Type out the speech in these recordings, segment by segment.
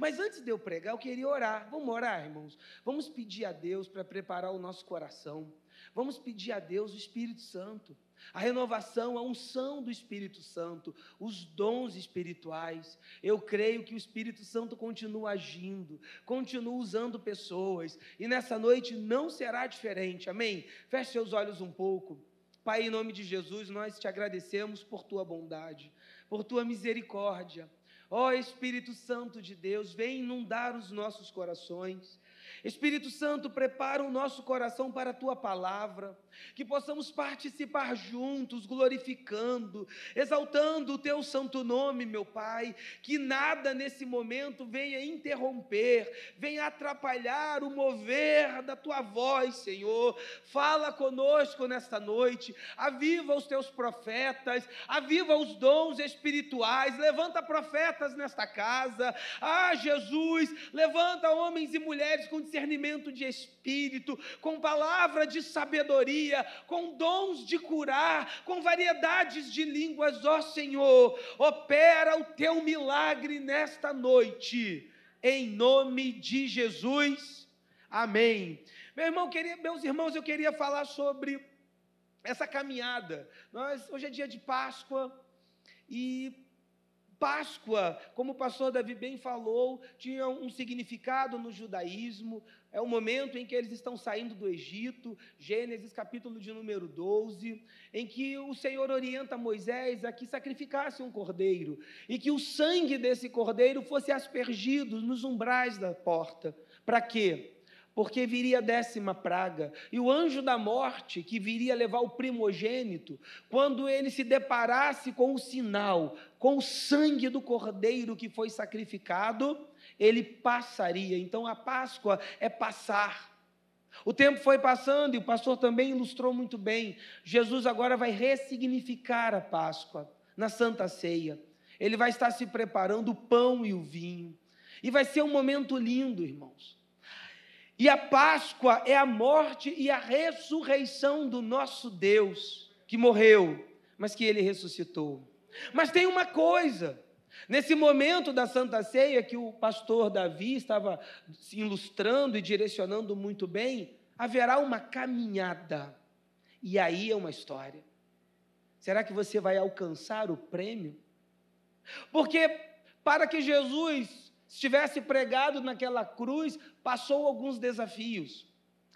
Mas antes de eu pregar, eu queria orar. Vamos orar, irmãos? Vamos pedir a Deus para preparar o nosso coração. Vamos pedir a Deus o Espírito Santo, a renovação, a unção do Espírito Santo, os dons espirituais. Eu creio que o Espírito Santo continua agindo, continua usando pessoas, e nessa noite não será diferente. Amém? Feche seus olhos um pouco. Pai, em nome de Jesus, nós te agradecemos por tua bondade, por tua misericórdia. Ó oh, Espírito Santo de Deus, vem inundar os nossos corações. Espírito Santo, prepara o nosso coração para a tua palavra, que possamos participar juntos, glorificando, exaltando o teu santo nome, meu Pai, que nada nesse momento venha interromper, venha atrapalhar o mover da tua voz, Senhor. Fala conosco nesta noite, aviva os teus profetas, aviva os dons espirituais, levanta profetas nesta casa. Ah, Jesus, levanta homens e mulheres com discernimento de espírito, com palavra de sabedoria, com dons de curar, com variedades de línguas, ó Senhor, opera o teu milagre nesta noite, em nome de Jesus. Amém. Meu irmão, queria, meus irmãos, eu queria falar sobre essa caminhada. Nós hoje é dia de Páscoa e Páscoa, como o pastor Davi bem falou, tinha um significado no judaísmo, é o momento em que eles estão saindo do Egito, Gênesis capítulo de número 12, em que o Senhor orienta Moisés a que sacrificasse um cordeiro e que o sangue desse cordeiro fosse aspergido nos umbrais da porta. Para quê? porque viria a décima praga, e o anjo da morte, que viria levar o primogênito, quando ele se deparasse com o sinal, com o sangue do cordeiro que foi sacrificado, ele passaria. Então a Páscoa é passar. O tempo foi passando e o pastor também ilustrou muito bem. Jesus agora vai ressignificar a Páscoa na Santa Ceia. Ele vai estar se preparando o pão e o vinho. E vai ser um momento lindo, irmãos. E a Páscoa é a morte e a ressurreição do nosso Deus, que morreu, mas que ele ressuscitou. Mas tem uma coisa, nesse momento da Santa Ceia, que o pastor Davi estava se ilustrando e direcionando muito bem, haverá uma caminhada. E aí é uma história. Será que você vai alcançar o prêmio? Porque para que Jesus estivesse pregado naquela cruz, passou alguns desafios.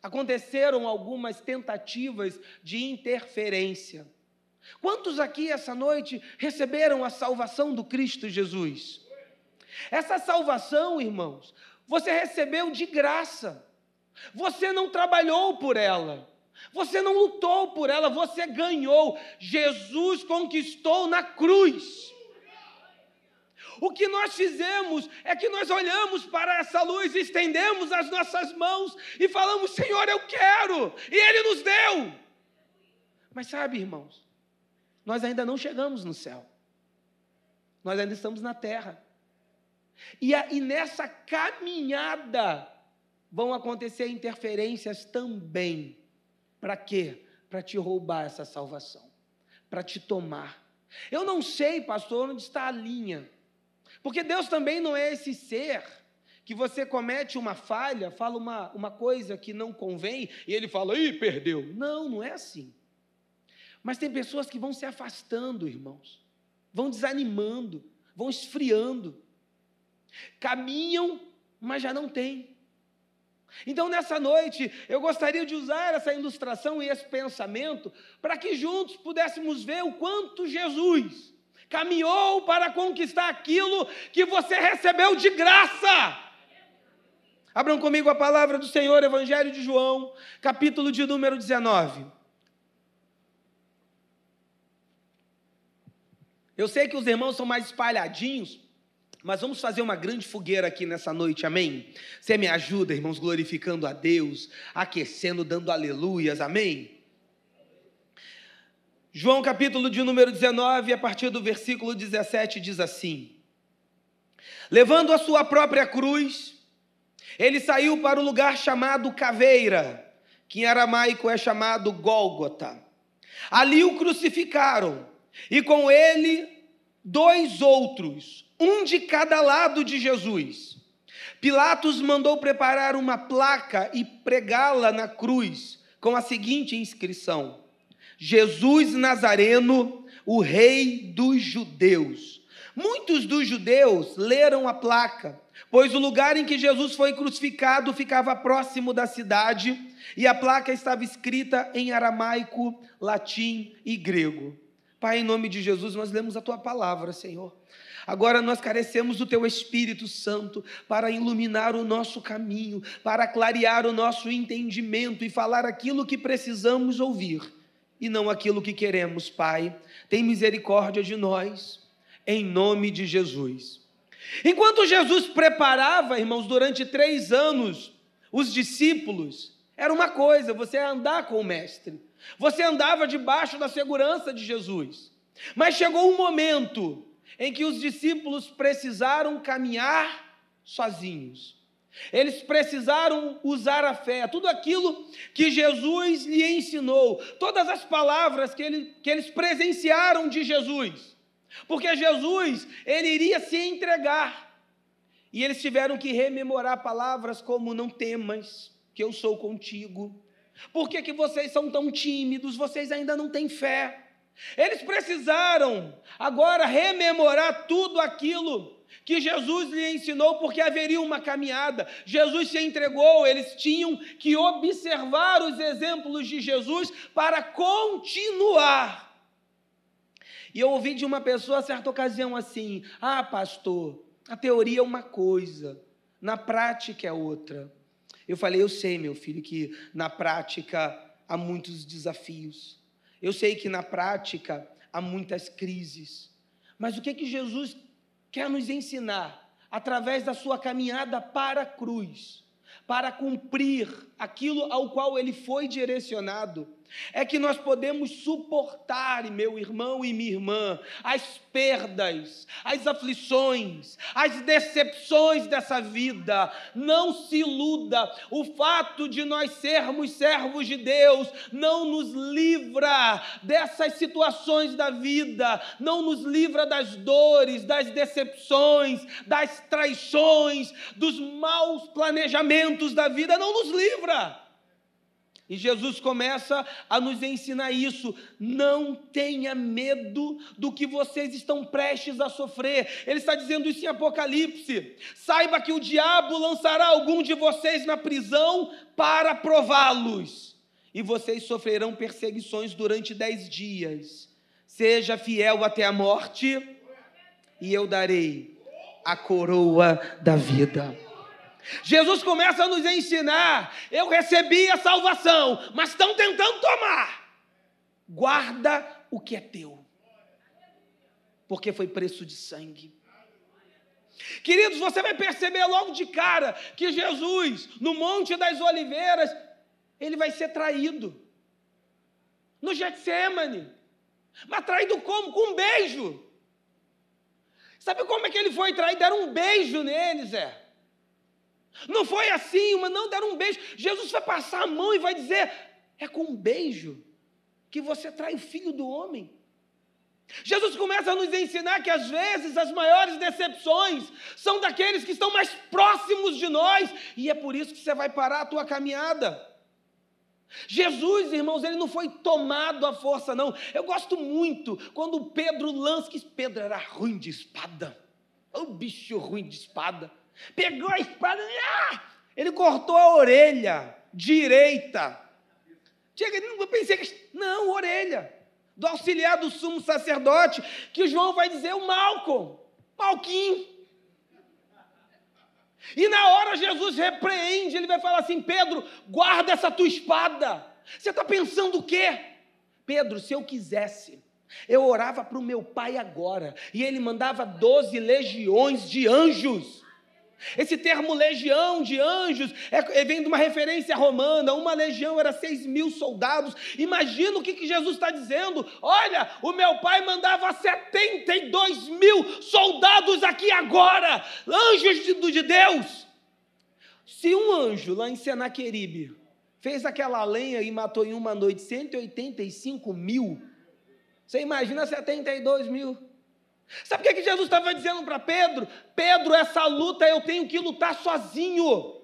Aconteceram algumas tentativas de interferência. Quantos aqui essa noite receberam a salvação do Cristo Jesus? Essa salvação, irmãos, você recebeu de graça. Você não trabalhou por ela. Você não lutou por ela, você ganhou. Jesus conquistou na cruz. O que nós fizemos é que nós olhamos para essa luz, estendemos as nossas mãos e falamos: Senhor, eu quero, e Ele nos deu. Mas sabe, irmãos, nós ainda não chegamos no céu, nós ainda estamos na terra. E, a, e nessa caminhada vão acontecer interferências também. Para quê? Para te roubar essa salvação, para te tomar. Eu não sei, pastor, onde está a linha porque Deus também não é esse ser que você comete uma falha, fala uma, uma coisa que não convém, e ele fala, ih, perdeu. Não, não é assim. Mas tem pessoas que vão se afastando, irmãos, vão desanimando, vão esfriando, caminham, mas já não têm. Então, nessa noite, eu gostaria de usar essa ilustração e esse pensamento para que juntos pudéssemos ver o quanto Jesus caminhou para conquistar aquilo que você recebeu de graça. Abram comigo a palavra do Senhor, Evangelho de João, capítulo de número 19. Eu sei que os irmãos são mais espalhadinhos, mas vamos fazer uma grande fogueira aqui nessa noite, amém? Você me ajuda, irmãos, glorificando a Deus, aquecendo, dando aleluias, amém? João capítulo de número 19, a partir do versículo 17, diz assim: Levando a sua própria cruz, ele saiu para o lugar chamado Caveira, que em aramaico é chamado Gólgota. Ali o crucificaram, e com ele dois outros, um de cada lado de Jesus. Pilatos mandou preparar uma placa e pregá-la na cruz com a seguinte inscrição: Jesus Nazareno, o Rei dos Judeus. Muitos dos judeus leram a placa, pois o lugar em que Jesus foi crucificado ficava próximo da cidade e a placa estava escrita em aramaico, latim e grego. Pai, em nome de Jesus, nós lemos a tua palavra, Senhor. Agora nós carecemos do Teu Espírito Santo para iluminar o nosso caminho, para clarear o nosso entendimento e falar aquilo que precisamos ouvir e não aquilo que queremos, Pai. Tem misericórdia de nós, em nome de Jesus. Enquanto Jesus preparava, irmãos, durante três anos, os discípulos, era uma coisa, você andar com o Mestre, você andava debaixo da segurança de Jesus. Mas chegou um momento em que os discípulos precisaram caminhar sozinhos. Eles precisaram usar a fé, tudo aquilo que Jesus lhe ensinou, todas as palavras que, ele, que eles presenciaram de Jesus, porque Jesus, ele iria se entregar, e eles tiveram que rememorar palavras como: Não temas, que eu sou contigo. Por que, que vocês são tão tímidos? Vocês ainda não têm fé. Eles precisaram agora rememorar tudo aquilo que Jesus lhe ensinou, porque haveria uma caminhada. Jesus se entregou, eles tinham que observar os exemplos de Jesus para continuar. E eu ouvi de uma pessoa, a certa ocasião, assim: Ah, pastor, a teoria é uma coisa, na prática é outra. Eu falei: Eu sei, meu filho, que na prática há muitos desafios. Eu sei que na prática há muitas crises, mas o que que Jesus quer nos ensinar através da sua caminhada para a cruz, para cumprir aquilo ao qual ele foi direcionado? É que nós podemos suportar, meu irmão e minha irmã, as perdas, as aflições, as decepções dessa vida. Não se iluda, o fato de nós sermos servos de Deus não nos livra dessas situações da vida, não nos livra das dores, das decepções, das traições, dos maus planejamentos da vida, não nos livra. E Jesus começa a nos ensinar isso. Não tenha medo do que vocês estão prestes a sofrer. Ele está dizendo isso em Apocalipse. Saiba que o diabo lançará algum de vocês na prisão para prová-los. E vocês sofrerão perseguições durante dez dias. Seja fiel até a morte, e eu darei a coroa da vida. Jesus começa a nos ensinar: eu recebi a salvação, mas estão tentando tomar. Guarda o que é teu, porque foi preço de sangue. Queridos, você vai perceber logo de cara que Jesus, no Monte das Oliveiras, ele vai ser traído. No Getsemane. Mas traído como? Com um beijo. Sabe como é que ele foi traído? Deram um beijo nele, Zé. Não foi assim, mas não deram um beijo. Jesus vai passar a mão e vai dizer: é com um beijo que você trai o filho do homem. Jesus começa a nos ensinar que às vezes as maiores decepções são daqueles que estão mais próximos de nós, e é por isso que você vai parar a tua caminhada. Jesus, irmãos, ele não foi tomado à força, não. Eu gosto muito quando Pedro lança, que Pedro era ruim de espada. O bicho ruim de espada. Pegou a espada ah, ele cortou a orelha direita. Chega, eu pensei que. Não, orelha. Do auxiliar do sumo sacerdote, que João vai dizer o Malcom, Malquim. E na hora Jesus repreende, ele vai falar assim: Pedro, guarda essa tua espada. Você está pensando o quê? Pedro, se eu quisesse, eu orava para o meu pai agora, e ele mandava doze legiões de anjos. Esse termo legião de anjos é, é, vem de uma referência romana. Uma legião era seis mil soldados. Imagina o que, que Jesus está dizendo. Olha, o meu pai mandava 72 mil soldados aqui agora, anjos de, de Deus. Se um anjo lá em Senaqueribe fez aquela lenha e matou em uma noite 185 mil, você imagina 72 mil. Sabe o que, é que Jesus estava dizendo para Pedro? Pedro, essa luta eu tenho que lutar sozinho.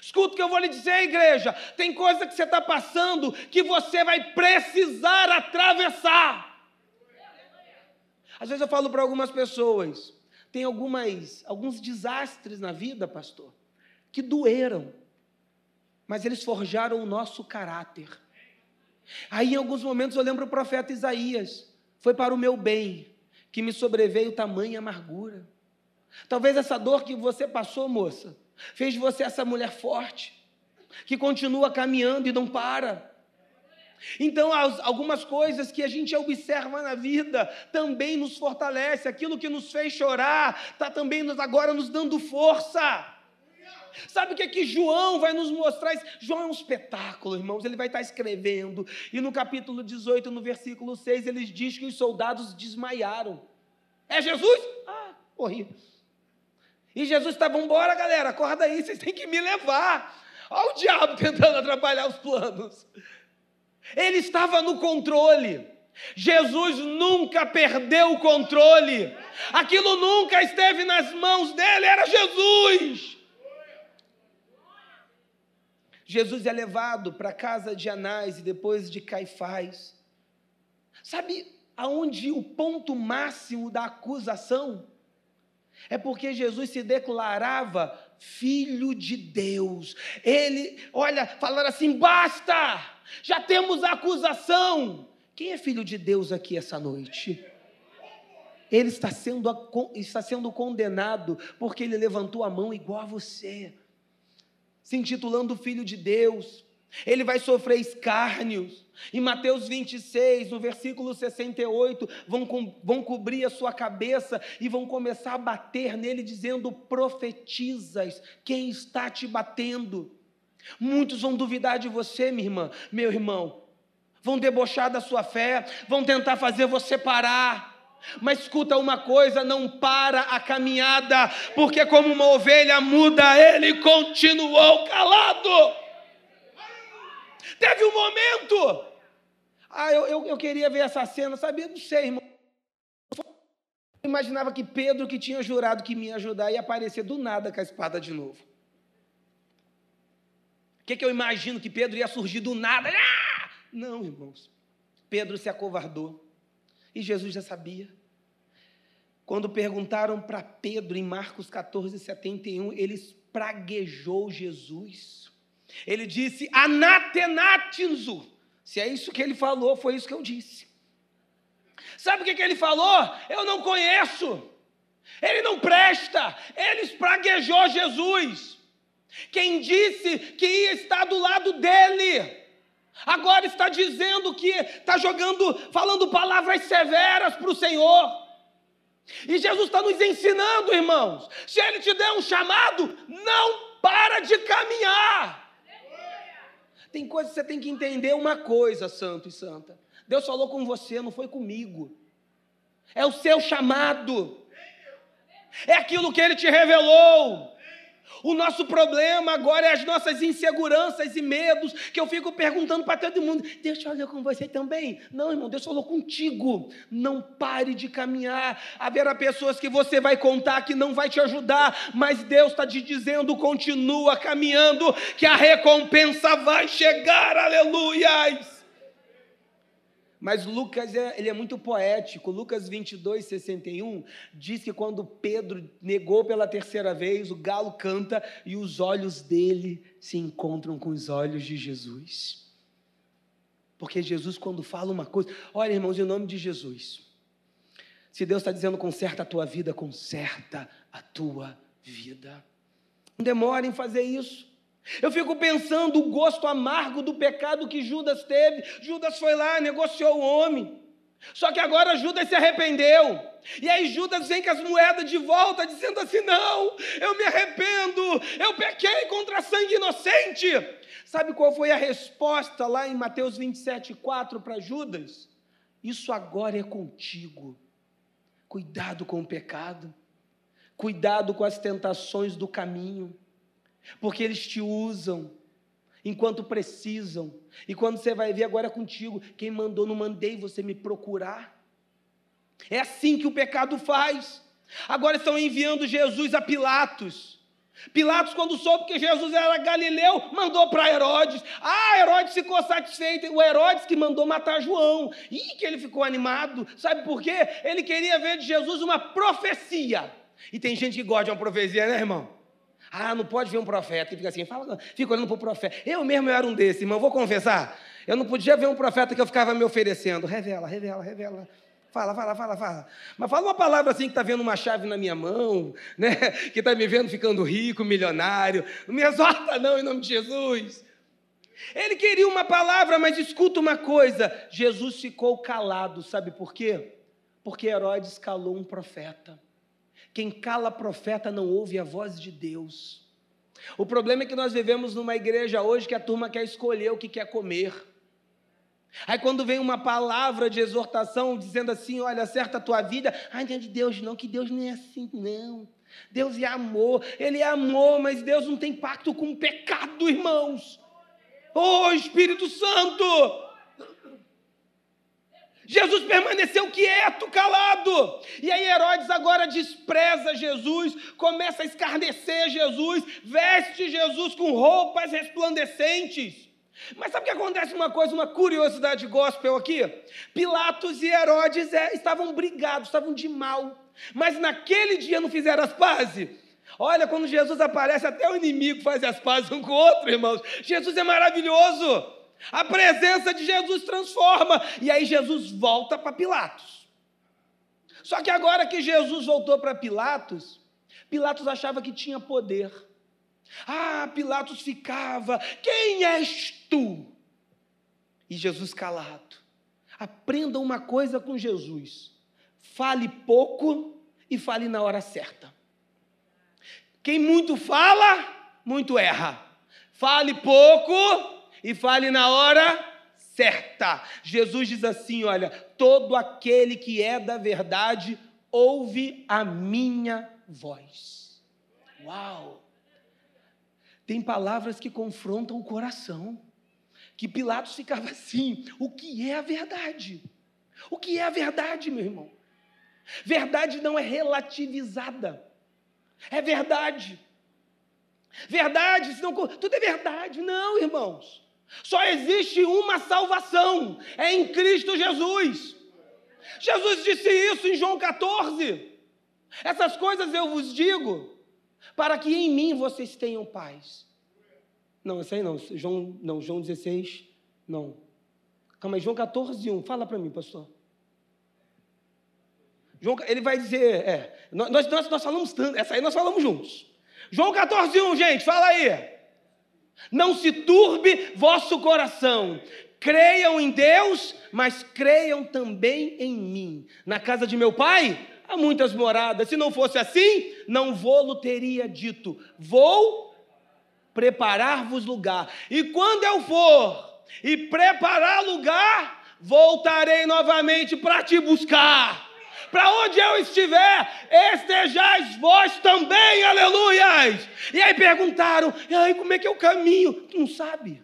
Escuta o que eu vou lhe dizer, igreja. Tem coisa que você está passando que você vai precisar atravessar. Às vezes eu falo para algumas pessoas, tem algumas, alguns desastres na vida, pastor, que doeram, mas eles forjaram o nosso caráter. Aí, em alguns momentos, eu lembro o profeta Isaías: foi para o meu bem que me sobreveio tamanha amargura. Talvez essa dor que você passou, moça, fez de você essa mulher forte, que continua caminhando e não para. Então, algumas coisas que a gente observa na vida também nos fortalece. Aquilo que nos fez chorar está também nos, agora nos dando força. Sabe o que é que João vai nos mostrar? João é um espetáculo, irmãos. Ele vai estar escrevendo. E no capítulo 18, no versículo 6, ele diz que os soldados desmaiaram. É Jesus? Ah, corri. E Jesus está, embora, galera, acorda aí, vocês têm que me levar. Olha o diabo tentando atrapalhar os planos. Ele estava no controle. Jesus nunca perdeu o controle. Aquilo nunca esteve nas mãos dele, era Jesus. Jesus é levado para a casa de Anás e depois de Caifás. Sabe aonde o ponto máximo da acusação? É porque Jesus se declarava filho de Deus. Ele, olha, falaram assim: basta, já temos a acusação. Quem é filho de Deus aqui essa noite? Ele está sendo, está sendo condenado porque ele levantou a mão igual a você, se intitulando filho de Deus. Ele vai sofrer escárnios. Em Mateus 26, no versículo 68, vão, co vão cobrir a sua cabeça e vão começar a bater nele, dizendo: profetizas, quem está te batendo? Muitos vão duvidar de você, minha irmã, meu irmão, vão debochar da sua fé, vão tentar fazer você parar. Mas escuta uma coisa, não para a caminhada, porque como uma ovelha muda, ele continuou calado. Teve um momento. Ah, eu, eu, eu queria ver essa cena, sabia? Não sei, irmão. Eu imaginava que Pedro, que tinha jurado que me ia ajudar, ia aparecer do nada com a espada de novo. O que, que eu imagino? Que Pedro ia surgir do nada. Ah! Não, irmãos. Pedro se acovardou. E Jesus já sabia. Quando perguntaram para Pedro em Marcos 14, 71, ele praguejou Jesus. Ele disse: Anatenatinzu. Se é isso que ele falou, foi isso que eu disse. Sabe o que, que ele falou? Eu não conheço. Ele não presta. Ele espraguejou Jesus. Quem disse que ia estar do lado dele, agora está dizendo que está jogando, falando palavras severas para o Senhor. E Jesus está nos ensinando, irmãos. Se Ele te der um chamado, não para de caminhar. Tem coisas que você tem que entender uma coisa, santo e santa. Deus falou com você, não foi comigo. É o seu chamado. É aquilo que ele te revelou. O nosso problema agora é as nossas inseguranças e medos, que eu fico perguntando para todo mundo: Deus falou com você também? Não, irmão, Deus falou contigo. Não pare de caminhar. Haverá pessoas que você vai contar que não vai te ajudar, mas Deus está te dizendo: continua caminhando, que a recompensa vai chegar. Aleluias! Mas Lucas é, ele é muito poético. Lucas 22, 61 diz que quando Pedro negou pela terceira vez, o galo canta e os olhos dele se encontram com os olhos de Jesus. Porque Jesus, quando fala uma coisa, olha, irmãos, em nome de Jesus, se Deus está dizendo conserta a tua vida, conserta a tua vida. Não demore em fazer isso. Eu fico pensando o gosto amargo do pecado que Judas teve. Judas foi lá, negociou o homem. Só que agora Judas se arrependeu. E aí Judas vem com as moedas de volta, dizendo assim: não, eu me arrependo, eu pequei contra sangue inocente. Sabe qual foi a resposta lá em Mateus 27, 4 para Judas? Isso agora é contigo. Cuidado com o pecado, cuidado com as tentações do caminho porque eles te usam enquanto precisam. E quando você vai ver agora é contigo, quem mandou, não mandei você me procurar. É assim que o pecado faz. Agora estão enviando Jesus a Pilatos. Pilatos, quando soube que Jesus era galileu, mandou para Herodes. Ah, Herodes ficou satisfeito. O Herodes que mandou matar João. Ih, que ele ficou animado. Sabe por quê? Ele queria ver de Jesus uma profecia. E tem gente que gosta de uma profecia, né, irmão? Ah, não pode ver um profeta que fica assim, fala, fica olhando para o profeta. Eu mesmo eu era um desses, irmão, vou confessar. Eu não podia ver um profeta que eu ficava me oferecendo. Revela, revela, revela. Fala, fala, fala, fala. Mas fala uma palavra assim que está vendo uma chave na minha mão, né? que está me vendo ficando rico, milionário. Não me exorta, não, em nome de Jesus. Ele queria uma palavra, mas escuta uma coisa: Jesus ficou calado, sabe por quê? Porque Herodes calou um profeta. Quem cala profeta não ouve a voz de Deus. O problema é que nós vivemos numa igreja hoje que a turma quer escolher o que quer comer. Aí quando vem uma palavra de exortação dizendo assim, olha, acerta a tua vida, ai, não é de Deus não, que Deus não é assim não. Deus é amor, Ele é amor, mas Deus não tem pacto com o pecado, irmãos. Oh, Espírito Santo! Jesus permaneceu quieto, calado. E aí Herodes agora despreza Jesus, começa a escarnecer Jesus, veste Jesus com roupas resplandecentes. Mas sabe o que acontece uma coisa, uma curiosidade gospel aqui? Pilatos e Herodes é, estavam brigados, estavam de mal. Mas naquele dia não fizeram as pazes. Olha, quando Jesus aparece, até o inimigo faz as pazes um com o outro, irmãos. Jesus é maravilhoso. A presença de Jesus transforma. E aí Jesus volta para Pilatos. Só que agora que Jesus voltou para Pilatos, Pilatos achava que tinha poder. Ah, Pilatos ficava: Quem és tu? E Jesus calado. Aprenda uma coisa com Jesus: fale pouco e fale na hora certa. Quem muito fala, muito erra. Fale pouco e fale na hora certa. Jesus diz assim: olha, todo aquele que é da verdade ouve a minha voz. Uau! Tem palavras que confrontam o coração. Que Pilatos ficava assim: o que é a verdade? O que é a verdade, meu irmão? Verdade não é relativizada, é verdade. Verdade, senão tudo é verdade. Não, irmãos. Só existe uma salvação, é em Cristo Jesus. Jesus disse isso em João 14. Essas coisas eu vos digo para que em mim vocês tenham paz. Não, esse aí não, João, não, João 16, não. Calma aí, João 14, 1, fala para mim, pastor. João, ele vai dizer, é, nós, nós, nós falamos tanto, essa aí nós falamos juntos. João 14, 1, gente, fala aí. Não se turbe vosso coração. Creiam em Deus, mas creiam também em mim. Na casa de meu pai há muitas moradas. Se não fosse assim, não vou-lo teria dito: Vou preparar-vos lugar. E quando eu for e preparar lugar, voltarei novamente para te buscar. Para onde eu estiver, estejais vós também, aleluias. E aí perguntaram: e aí como é que é o caminho? Tu não sabe.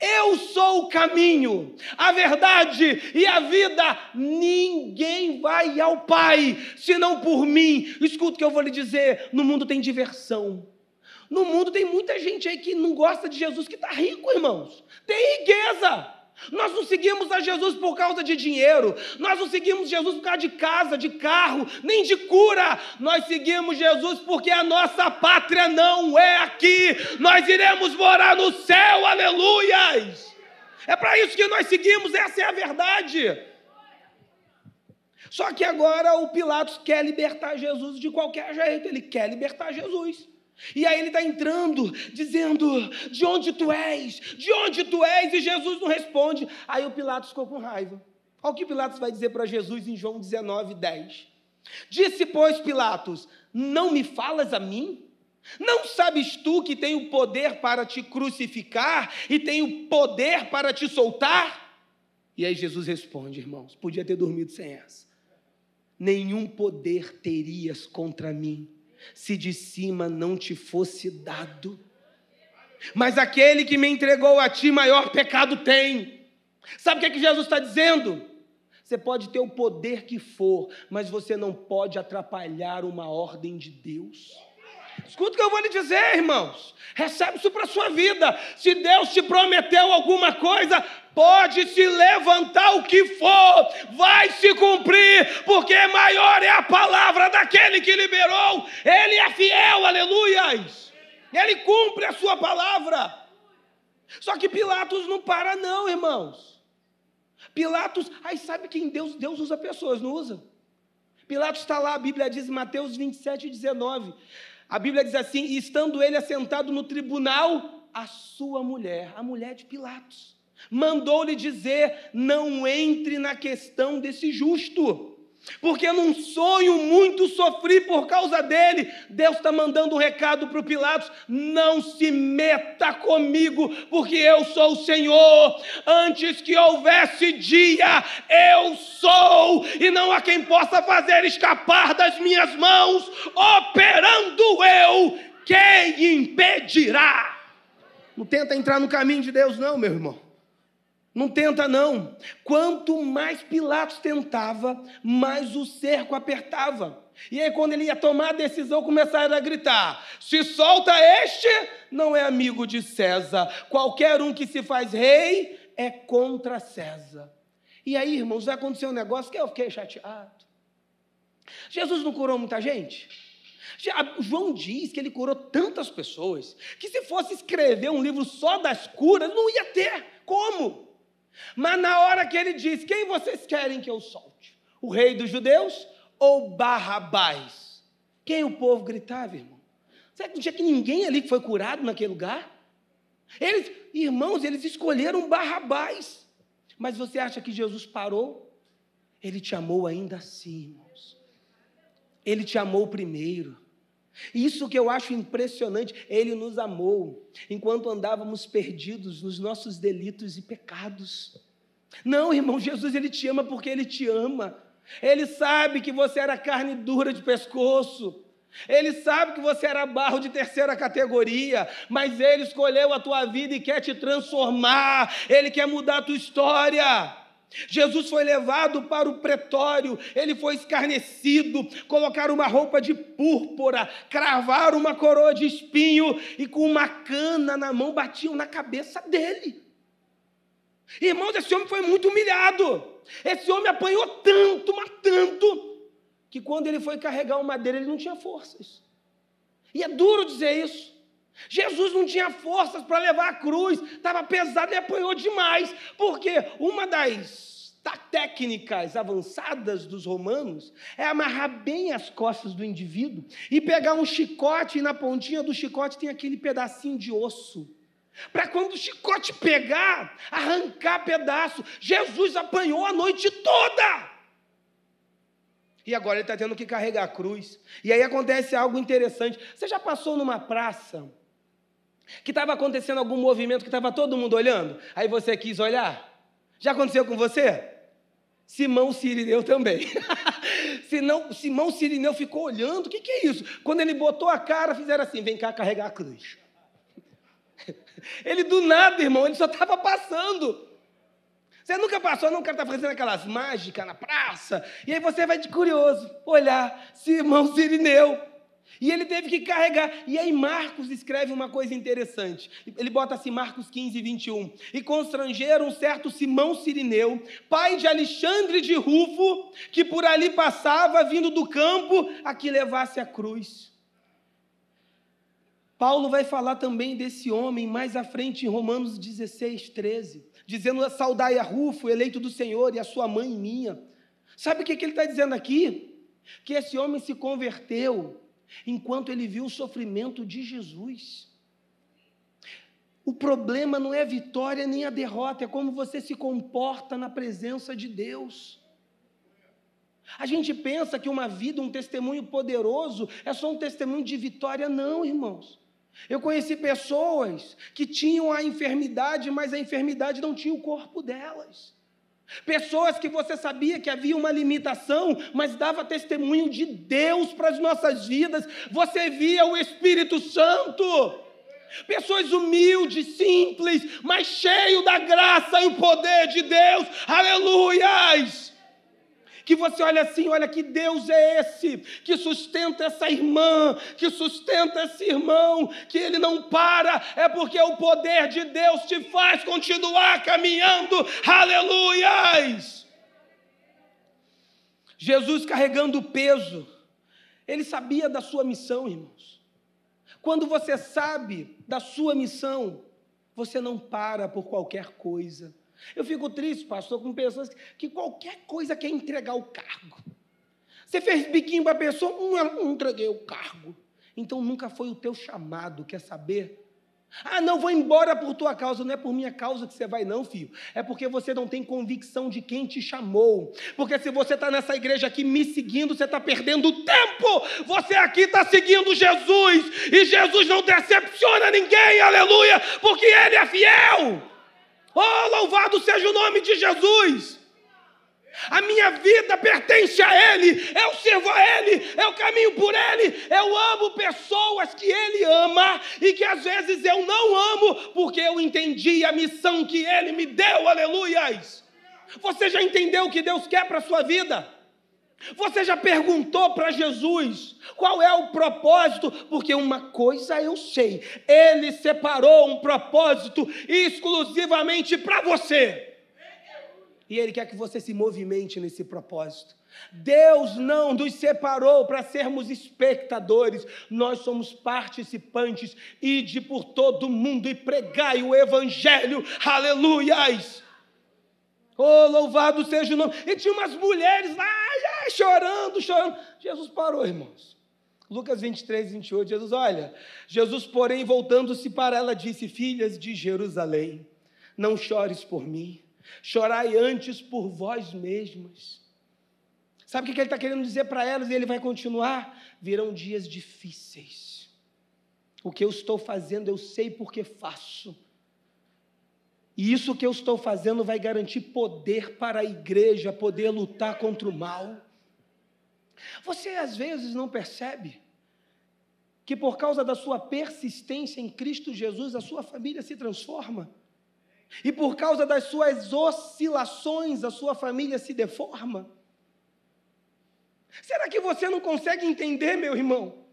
Eu sou o caminho, a verdade e a vida. Ninguém vai ao Pai senão por mim. Escuta o que eu vou lhe dizer: no mundo tem diversão. No mundo tem muita gente aí que não gosta de Jesus, que está rico, irmãos. Tem riqueza. Nós não seguimos a Jesus por causa de dinheiro, nós não seguimos Jesus por causa de casa, de carro, nem de cura. Nós seguimos Jesus porque a nossa pátria não é aqui. Nós iremos morar no céu, aleluias. É para isso que nós seguimos, essa é a verdade. Só que agora o Pilatos quer libertar Jesus de qualquer jeito, ele quer libertar Jesus. E aí ele está entrando, dizendo: De onde tu és? De onde tu és? E Jesus não responde. Aí o Pilatos ficou com raiva. Olha o que Pilatos vai dizer para Jesus em João 19, 10. Disse, pois, Pilatos: Não me falas a mim? Não sabes tu que tenho poder para te crucificar e tenho poder para te soltar? E aí Jesus responde, irmãos: Podia ter dormido sem essa. Nenhum poder terias contra mim se de cima não te fosse dado. Mas aquele que me entregou a ti, maior pecado tem. Sabe o que, é que Jesus está dizendo? Você pode ter o poder que for, mas você não pode atrapalhar uma ordem de Deus. Escuta o que eu vou lhe dizer, irmãos. Recebe isso para a sua vida. Se Deus te prometeu alguma coisa, pode se levantar o que for, vai se cumprir, porque maior é a palavra daquele que liberou. Ele é fiel, aleluias. Ele cumpre a sua palavra. Só que Pilatos não para, não, irmãos. Pilatos, aí sabe quem Deus, Deus usa pessoas, não usa? Pilatos está lá, a Bíblia diz Mateus 27, 19. A Bíblia diz assim: estando ele assentado no tribunal, a sua mulher, a mulher de Pilatos, mandou-lhe dizer: não entre na questão desse justo porque num sonho muito sofri por causa dele. Deus está mandando um recado para o Pilatos: não se meta comigo, porque eu sou o Senhor. Antes que houvesse dia, eu sou, e não há quem possa fazer escapar das minhas mãos, operando eu, quem impedirá? Não tenta entrar no caminho de Deus, não, meu irmão. Não tenta, não. Quanto mais Pilatos tentava, mais o cerco apertava. E aí, quando ele ia tomar a decisão, começaram a gritar: se solta este, não é amigo de César. Qualquer um que se faz rei é contra César. E aí, irmãos, vai acontecer um negócio que eu fiquei chateado. Jesus não curou muita gente? João diz que ele curou tantas pessoas que se fosse escrever um livro só das curas, não ia ter como. Mas na hora que ele diz: Quem vocês querem que eu solte? O rei dos judeus ou Barrabás? Quem o povo gritava, irmão? Será que não tinha que ninguém ali que foi curado naquele lugar? Eles, irmãos, eles escolheram Barrabás. Mas você acha que Jesus parou? Ele te amou ainda assim, irmãos. Ele te amou primeiro. Isso que eu acho impressionante, ele nos amou enquanto andávamos perdidos nos nossos delitos e pecados. Não, irmão, Jesus ele te ama porque ele te ama. Ele sabe que você era carne dura de pescoço. Ele sabe que você era barro de terceira categoria, mas ele escolheu a tua vida e quer te transformar. Ele quer mudar a tua história. Jesus foi levado para o pretório, ele foi escarnecido, colocaram uma roupa de púrpura, cravaram uma coroa de espinho e com uma cana na mão batiam na cabeça dele. Irmãos, esse homem foi muito humilhado. Esse homem apanhou tanto, mas tanto, que quando ele foi carregar o madeira, ele não tinha forças. E é duro dizer isso. Jesus não tinha forças para levar a cruz, estava pesado e apanhou demais, porque uma das técnicas avançadas dos romanos é amarrar bem as costas do indivíduo e pegar um chicote e na pontinha do chicote tem aquele pedacinho de osso. Para quando o chicote pegar, arrancar pedaço. Jesus apanhou a noite toda. E agora ele está tendo que carregar a cruz. E aí acontece algo interessante. Você já passou numa praça que estava acontecendo algum movimento que estava todo mundo olhando? Aí você quis olhar? Já aconteceu com você? Simão Sirineu também. Senão, Simão Sirineu ficou olhando, o que, que é isso? Quando ele botou a cara, fizeram assim: vem cá carregar a cruz. Ele do nada, irmão, ele só estava passando. Você nunca passou, não, o cara está fazendo aquelas mágicas na praça, e aí você vai de curioso olhar, Simão Sirineu. E ele teve que carregar. E aí Marcos escreve uma coisa interessante. Ele bota assim, Marcos 15, 21. E constrangeram um certo Simão Sirineu, pai de Alexandre de Rufo, que por ali passava, vindo do campo, a que levasse a cruz. Paulo vai falar também desse homem mais à frente em Romanos 16, 13, dizendo: Saudai a Rufo, eleito do Senhor, e a sua mãe minha. Sabe o que, que ele está dizendo aqui? Que esse homem se converteu enquanto ele viu o sofrimento de Jesus. O problema não é a vitória nem a derrota, é como você se comporta na presença de Deus. A gente pensa que uma vida, um testemunho poderoso, é só um testemunho de vitória, não, irmãos. Eu conheci pessoas que tinham a enfermidade, mas a enfermidade não tinha o corpo delas. Pessoas que você sabia que havia uma limitação, mas dava testemunho de Deus para as nossas vidas. Você via o Espírito Santo. Pessoas humildes, simples, mas cheio da graça e o poder de Deus. Aleluias! Que você olha assim, olha que Deus é esse, que sustenta essa irmã, que sustenta esse irmão, que ele não para, é porque o poder de Deus te faz continuar caminhando, aleluias! Jesus carregando o peso, ele sabia da sua missão, irmãos. Quando você sabe da sua missão, você não para por qualquer coisa. Eu fico triste, pastor, com pessoas que qualquer coisa quer entregar o cargo. Você fez biquinho para a pessoa, não entreguei o cargo. Então nunca foi o teu chamado, quer saber? Ah, não, vou embora por tua causa. Não é por minha causa que você vai, não, filho. É porque você não tem convicção de quem te chamou. Porque se você está nessa igreja aqui me seguindo, você está perdendo tempo. Você aqui está seguindo Jesus. E Jesus não decepciona ninguém, aleluia, porque Ele é fiel. Oh, louvado seja o nome de Jesus! A minha vida pertence a Ele, eu sirvo a Ele, eu caminho por Ele, eu amo pessoas que Ele ama e que às vezes eu não amo, porque eu entendi a missão que Ele me deu, aleluias. Você já entendeu o que Deus quer para a sua vida? Você já perguntou para Jesus qual é o propósito? Porque uma coisa eu sei, Ele separou um propósito exclusivamente para você. E Ele quer que você se movimente nesse propósito. Deus não nos separou para sermos espectadores, nós somos participantes. Ide por todo mundo e pregai o Evangelho, aleluias. Oh, louvado seja o nome. E tinha umas mulheres lá, ai, chorando, chorando. Jesus parou, irmãos. Lucas 23, 28, Jesus, olha, Jesus, porém, voltando-se para ela, disse: Filhas de Jerusalém, não chores por mim, chorai antes por vós mesmas. Sabe o que ele está querendo dizer para elas? E ele vai continuar: virão dias difíceis. O que eu estou fazendo, eu sei porque faço. E isso que eu estou fazendo vai garantir poder para a igreja poder lutar contra o mal. Você às vezes não percebe que por causa da sua persistência em Cristo Jesus, a sua família se transforma. E por causa das suas oscilações, a sua família se deforma. Será que você não consegue entender, meu irmão?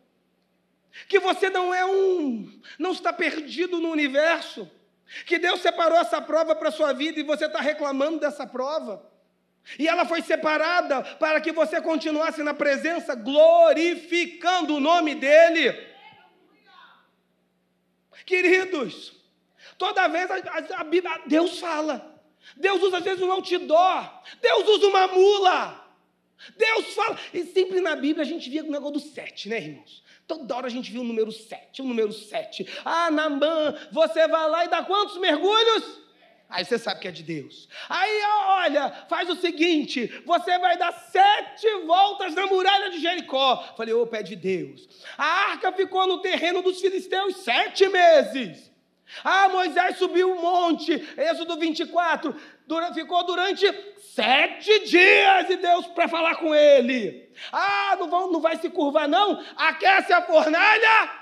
Que você não é um, não está perdido no universo que Deus separou essa prova para a sua vida e você está reclamando dessa prova. E ela foi separada para que você continuasse na presença, glorificando o nome dEle. Queridos, toda vez a, a, a Bíblia, Deus fala. Deus usa às vezes um outdoor. Deus usa uma mula. Deus fala. E sempre na Bíblia a gente via o negócio do sete, né, irmãos? Toda hora a gente viu o número 7, o número 7. Ah, Namã, você vai lá e dá quantos mergulhos? Aí você sabe que é de Deus. Aí, olha, faz o seguinte: você vai dar sete voltas na muralha de Jericó. Falei, ô, pé de Deus. A arca ficou no terreno dos filisteus sete meses. Ah, Moisés subiu um monte, Êxodo 24, ficou durante sete dias e Deus para falar com ele. Ah, não, vão, não vai se curvar, não? Aquece a fornalha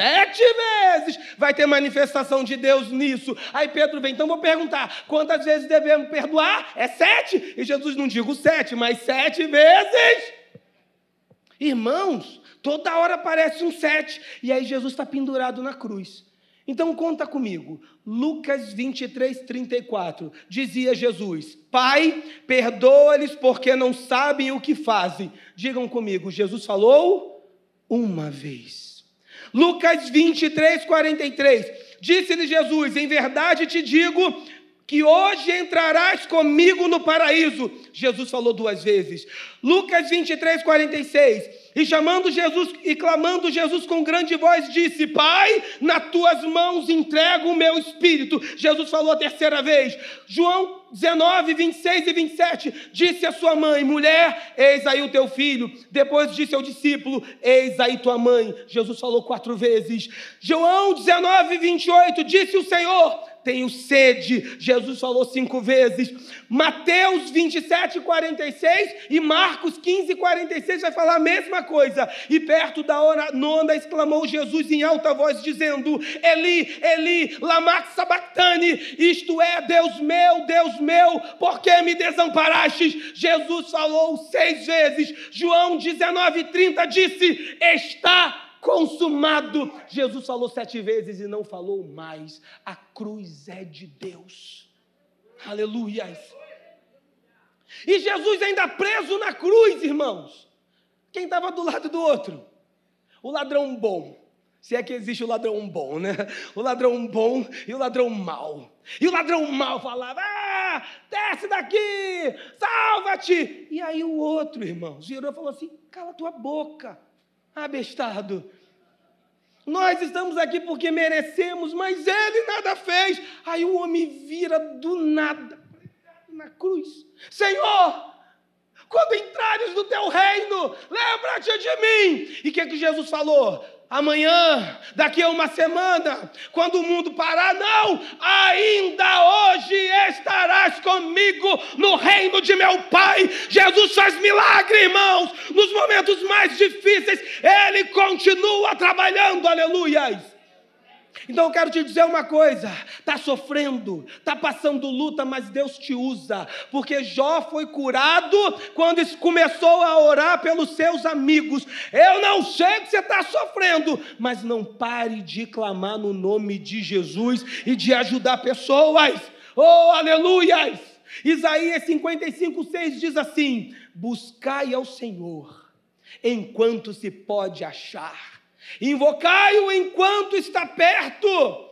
sete vezes. Vai ter manifestação de Deus nisso. Aí Pedro vem, então vou perguntar: quantas vezes devemos perdoar? É sete? E Jesus não digo sete, mas sete vezes. Irmãos, toda hora aparece um sete. E aí Jesus está pendurado na cruz. Então conta comigo, Lucas 23, 34, dizia Jesus: Pai, perdoa-lhes porque não sabem o que fazem. Digam comigo, Jesus falou uma vez. Lucas 23, 43, disse-lhe Jesus: Em verdade te digo que hoje entrarás comigo no paraíso. Jesus falou duas vezes. Lucas 23, 46. E chamando Jesus e clamando Jesus com grande voz, disse: Pai, nas tuas mãos entrego o meu espírito. Jesus falou a terceira vez. João 19, 26 e 27, disse a sua mãe: Mulher, eis aí o teu filho. Depois disse ao discípulo: Eis aí tua mãe. Jesus falou quatro vezes. João 19, 28, disse o Senhor: tenho sede. Jesus falou cinco vezes. Mateus 27, 46 e Marcos 15, 46 vai falar a mesma coisa. E perto da hora nona exclamou Jesus em alta voz, dizendo: Eli, Eli, lama sabachthani, isto é, Deus meu, Deus meu, por que me desamparastes? Jesus falou seis vezes. João 19:30 disse: Está consumado. Jesus falou sete vezes e não falou mais. A cruz é de Deus. Aleluias. E Jesus ainda preso na cruz, irmãos. Quem estava do lado do outro? O ladrão bom. Se é que existe o ladrão bom, né? O ladrão bom e o ladrão mau. E o ladrão mau falava: ah, desce daqui, salva-te. E aí o outro, irmãos, virou e falou assim: cala tua boca, abestado. Nós estamos aqui porque merecemos, mas ele nada fez. Aí o homem vira do nada, na cruz: Senhor, quando entrares no teu reino, lembra-te de mim. E o que, que Jesus falou? Amanhã, daqui a uma semana, quando o mundo parar, não, ainda hoje estarás comigo no reino de meu Pai. Jesus faz milagre, irmãos, nos momentos mais difíceis, Ele continua trabalhando, aleluias. Então eu quero te dizer uma coisa: está sofrendo, está passando luta, mas Deus te usa, porque Jó foi curado quando começou a orar pelos seus amigos. Eu não sei que você está sofrendo, mas não pare de clamar no nome de Jesus e de ajudar pessoas. Oh, aleluias! Isaías 55, 6 diz assim: Buscai ao Senhor enquanto se pode achar Invocai-o enquanto está perto.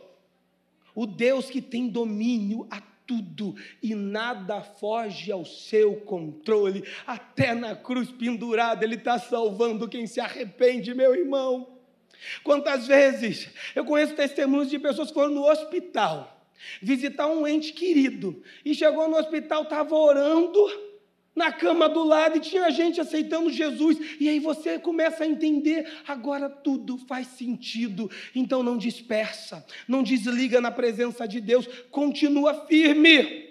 O Deus que tem domínio a tudo e nada foge ao seu controle. Até na cruz pendurada, Ele está salvando quem se arrepende, meu irmão. Quantas vezes eu conheço testemunhos de pessoas que foram no hospital visitar um ente querido e chegou no hospital, estava orando na cama do lado e tinha gente aceitando Jesus. E aí você começa a entender, agora tudo faz sentido. Então não dispersa, não desliga na presença de Deus, continua firme.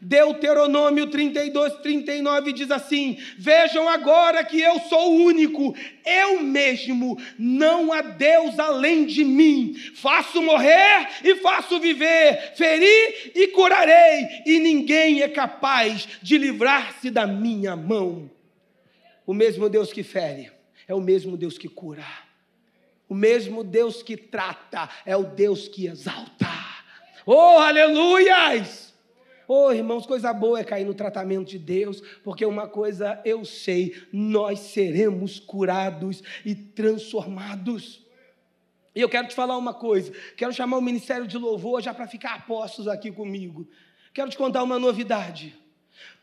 Deuteronômio 32, 39 diz assim: Vejam agora que eu sou o único, eu mesmo, não há Deus além de mim. Faço morrer e faço viver, feri e curarei, e ninguém é capaz de livrar-se da minha mão. O mesmo Deus que fere é o mesmo Deus que cura, o mesmo Deus que trata é o Deus que exalta. Oh, aleluias! Oh, irmãos, coisa boa é cair no tratamento de Deus, porque uma coisa eu sei: nós seremos curados e transformados. E eu quero te falar uma coisa, quero chamar o ministério de louvor já para ficar apostos aqui comigo. Quero te contar uma novidade.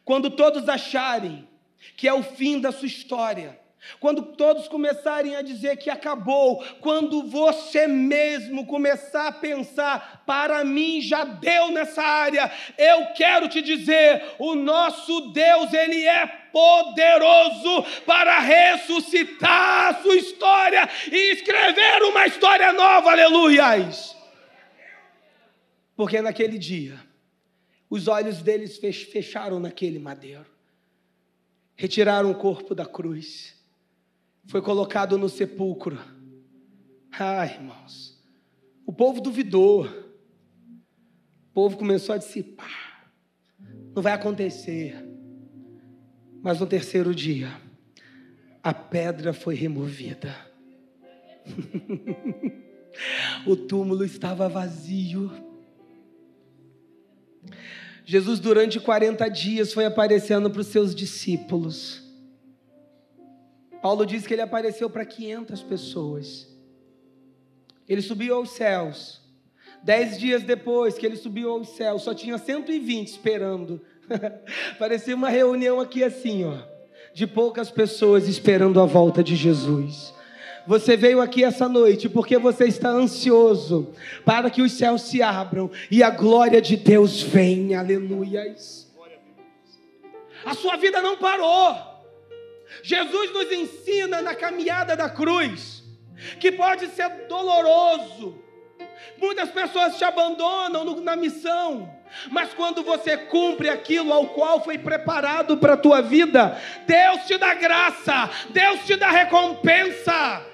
Quando todos acharem que é o fim da sua história, quando todos começarem a dizer que acabou, quando você mesmo começar a pensar, para mim já deu nessa área, eu quero te dizer, o nosso Deus, ele é poderoso para ressuscitar a sua história e escrever uma história nova, aleluias. Porque naquele dia, os olhos deles fecharam naquele madeiro, retiraram o corpo da cruz foi colocado no sepulcro. Ai, irmãos, o povo duvidou. O povo começou a dissipar. Não vai acontecer. Mas no terceiro dia, a pedra foi removida. o túmulo estava vazio. Jesus, durante 40 dias, foi aparecendo para os seus discípulos. Paulo diz que ele apareceu para 500 pessoas. Ele subiu aos céus. Dez dias depois que ele subiu aos céus, só tinha 120 esperando. Parecia uma reunião aqui assim, ó, de poucas pessoas esperando a volta de Jesus. Você veio aqui essa noite porque você está ansioso para que os céus se abram e a glória de Deus venha. Aleluias. A sua vida não parou. Jesus nos ensina na caminhada da cruz que pode ser doloroso. Muitas pessoas te abandonam na missão, mas quando você cumpre aquilo ao qual foi preparado para a tua vida, Deus te dá graça, Deus te dá recompensa.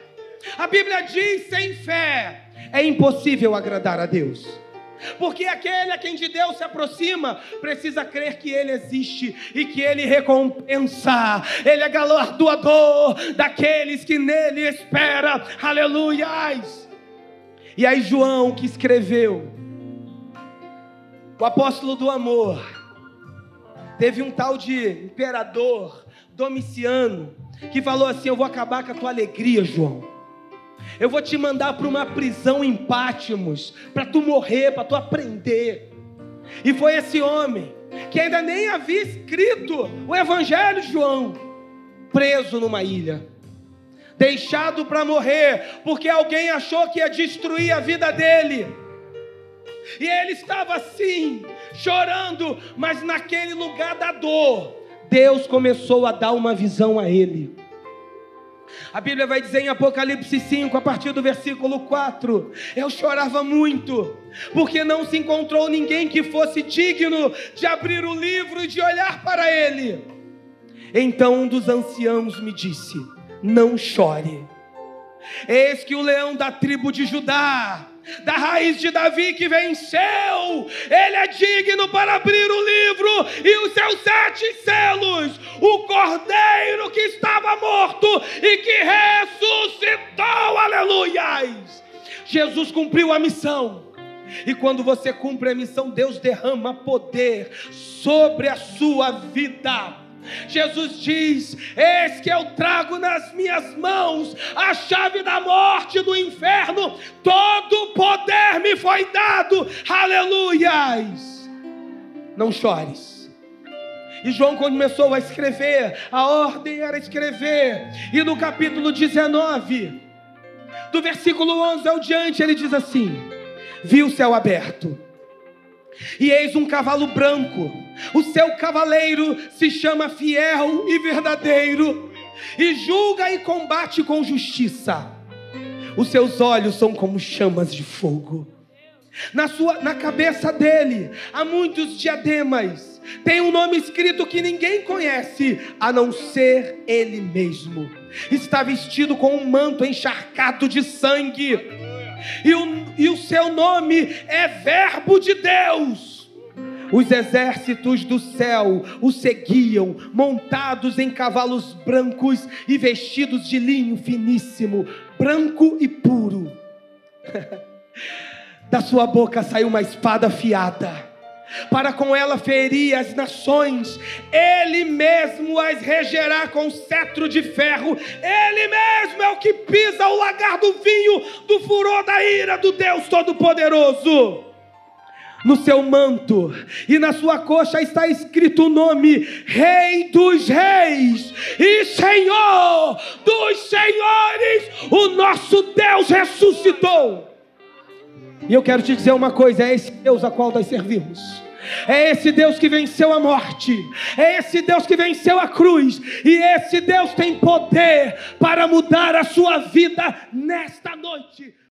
A Bíblia diz: sem fé é impossível agradar a Deus. Porque aquele a quem de Deus se aproxima precisa crer que Ele existe e que Ele recompensa, Ele é galardoador daqueles que nele espera. Aleluias! E aí, João que escreveu, o apóstolo do amor, teve um tal de imperador Domiciano que falou assim: Eu vou acabar com a tua alegria, João. Eu vou te mandar para uma prisão em Pátimos, para tu morrer, para tu aprender. E foi esse homem, que ainda nem havia escrito o Evangelho de João, preso numa ilha, deixado para morrer, porque alguém achou que ia destruir a vida dele. E ele estava assim, chorando, mas naquele lugar da dor, Deus começou a dar uma visão a ele. A Bíblia vai dizer em Apocalipse 5, a partir do versículo 4: Eu chorava muito, porque não se encontrou ninguém que fosse digno de abrir o livro e de olhar para ele. Então um dos anciãos me disse: Não chore. Eis que o leão da tribo de Judá, da raiz de Davi que venceu, ele é digno para abrir o livro e os seus sete selos, o cordeiro que estava morto e que ressuscitou, aleluias. Jesus cumpriu a missão. E quando você cumpre a missão, Deus derrama poder sobre a sua vida. Jesus diz: Eis que eu trago nas minhas mãos a chave da morte do inferno, todo poder me foi dado, aleluias. Não chores. E João começou a escrever, a ordem era escrever, e no capítulo 19, do versículo 11 ao diante, ele diz assim: Viu o céu aberto e eis um cavalo branco. O seu cavaleiro se chama fiel e verdadeiro, e julga e combate com justiça. Os seus olhos são como chamas de fogo. Na, sua, na cabeça dele há muitos diademas. Tem um nome escrito que ninguém conhece, a não ser ele mesmo. Está vestido com um manto encharcado de sangue e o, e o seu nome é Verbo de Deus. Os exércitos do céu o seguiam, montados em cavalos brancos e vestidos de linho finíssimo, branco e puro. da sua boca saiu uma espada afiada para com ela ferir as nações, ele mesmo as regerá com cetro de ferro, ele mesmo é o que pisa o lagar do vinho do furor da ira do Deus Todo-Poderoso. No seu manto e na sua coxa está escrito o nome Rei dos Reis e Senhor dos Senhores, o nosso Deus ressuscitou. E eu quero te dizer uma coisa: é esse Deus a qual nós servimos. É esse Deus que venceu a morte, é esse Deus que venceu a cruz, e esse Deus tem poder para mudar a sua vida nesta noite.